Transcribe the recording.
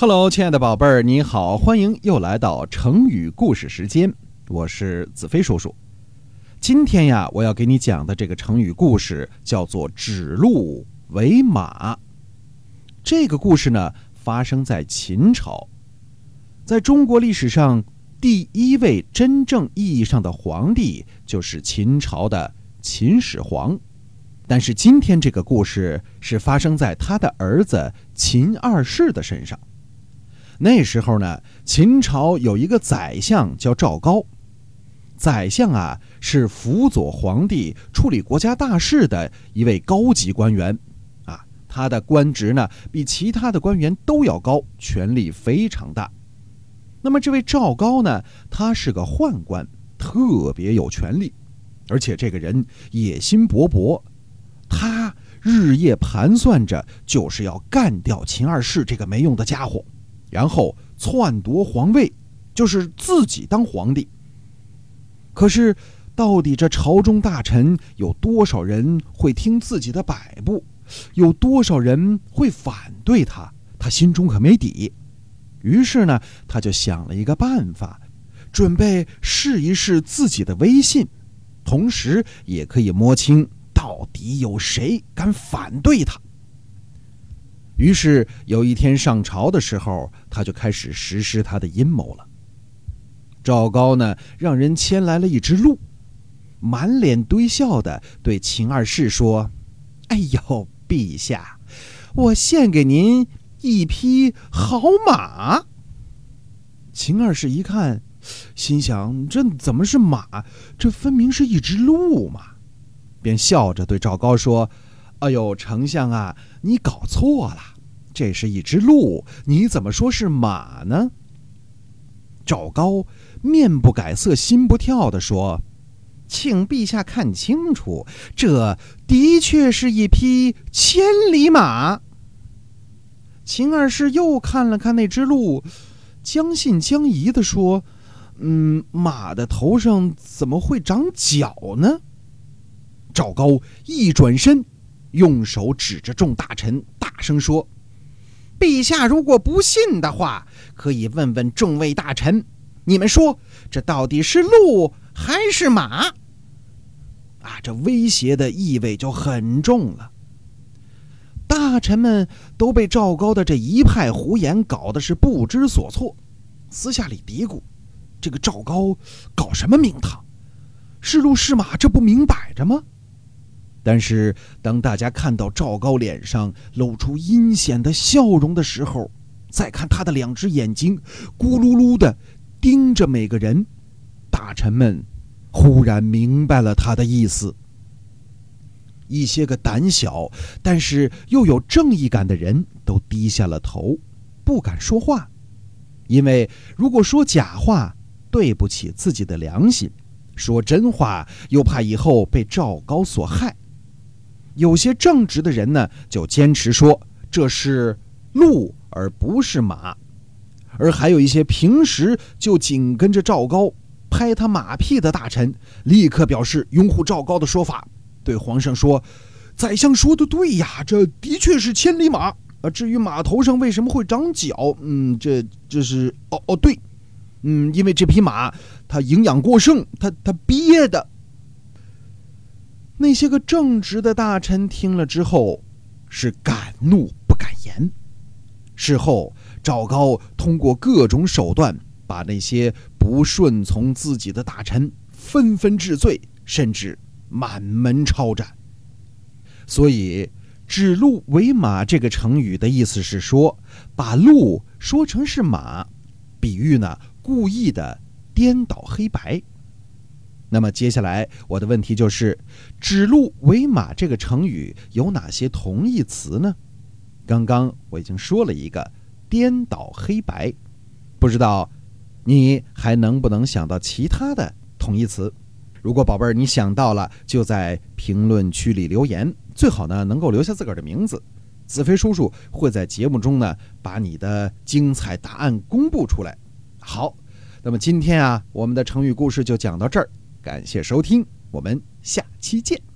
Hello，亲爱的宝贝儿，你好，欢迎又来到成语故事时间，我是子飞叔叔。今天呀，我要给你讲的这个成语故事叫做“指鹿为马”。这个故事呢，发生在秦朝，在中国历史上第一位真正意义上的皇帝就是秦朝的秦始皇。但是今天这个故事是发生在他的儿子秦二世的身上。那时候呢，秦朝有一个宰相叫赵高。宰相啊，是辅佐皇帝处理国家大事的一位高级官员，啊，他的官职呢比其他的官员都要高，权力非常大。那么这位赵高呢，他是个宦官，特别有权力，而且这个人野心勃勃，他日夜盘算着，就是要干掉秦二世这个没用的家伙。然后篡夺皇位，就是自己当皇帝。可是，到底这朝中大臣有多少人会听自己的摆布，有多少人会反对他？他心中可没底。于是呢，他就想了一个办法，准备试一试自己的威信，同时也可以摸清到底有谁敢反对他。于是有一天上朝的时候，他就开始实施他的阴谋了。赵高呢，让人牵来了一只鹿，满脸堆笑的对秦二世说：“哎呦，陛下，我献给您一匹好马。”秦二世一看，心想：“这怎么是马？这分明是一只鹿嘛！”便笑着对赵高说。哎呦，丞相啊，你搞错了，这是一只鹿，你怎么说是马呢？赵高面不改色心不跳地说：“请陛下看清楚，这的确是一匹千里马。”秦二世又看了看那只鹿，将信将疑地说：“嗯，马的头上怎么会长角呢？”赵高一转身。用手指着众大臣，大声说：“陛下如果不信的话，可以问问众位大臣，你们说这到底是鹿还是马？”啊，这威胁的意味就很重了。大臣们都被赵高的这一派胡言搞得是不知所措，私下里嘀咕：“这个赵高搞什么名堂？是鹿是马，这不明摆着吗？”但是，当大家看到赵高脸上露出阴险的笑容的时候，再看他的两只眼睛咕噜噜的盯着每个人，大臣们忽然明白了他的意思。一些个胆小但是又有正义感的人都低下了头，不敢说话，因为如果说假话，对不起自己的良心；说真话，又怕以后被赵高所害。有些正直的人呢，就坚持说这是鹿而不是马，而还有一些平时就紧跟着赵高拍他马屁的大臣，立刻表示拥护赵高的说法，对皇上说：“宰相说的对呀，这的确是千里马啊。至于马头上为什么会长角，嗯，这这是哦哦对，嗯，因为这匹马它营养过剩，它它憋的。”那些个正直的大臣听了之后，是敢怒不敢言。事后，赵高通过各种手段，把那些不顺从自己的大臣纷纷治罪，甚至满门抄斩。所以，“指鹿为马”这个成语的意思是说，把鹿说成是马，比喻呢故意的颠倒黑白。那么接下来我的问题就是“指鹿为马”这个成语有哪些同义词呢？刚刚我已经说了一个“颠倒黑白”，不知道你还能不能想到其他的同义词？如果宝贝儿你想到了，就在评论区里留言，最好呢能够留下自个儿的名字，子飞叔叔会在节目中呢把你的精彩答案公布出来。好，那么今天啊我们的成语故事就讲到这儿。感谢收听，我们下期见。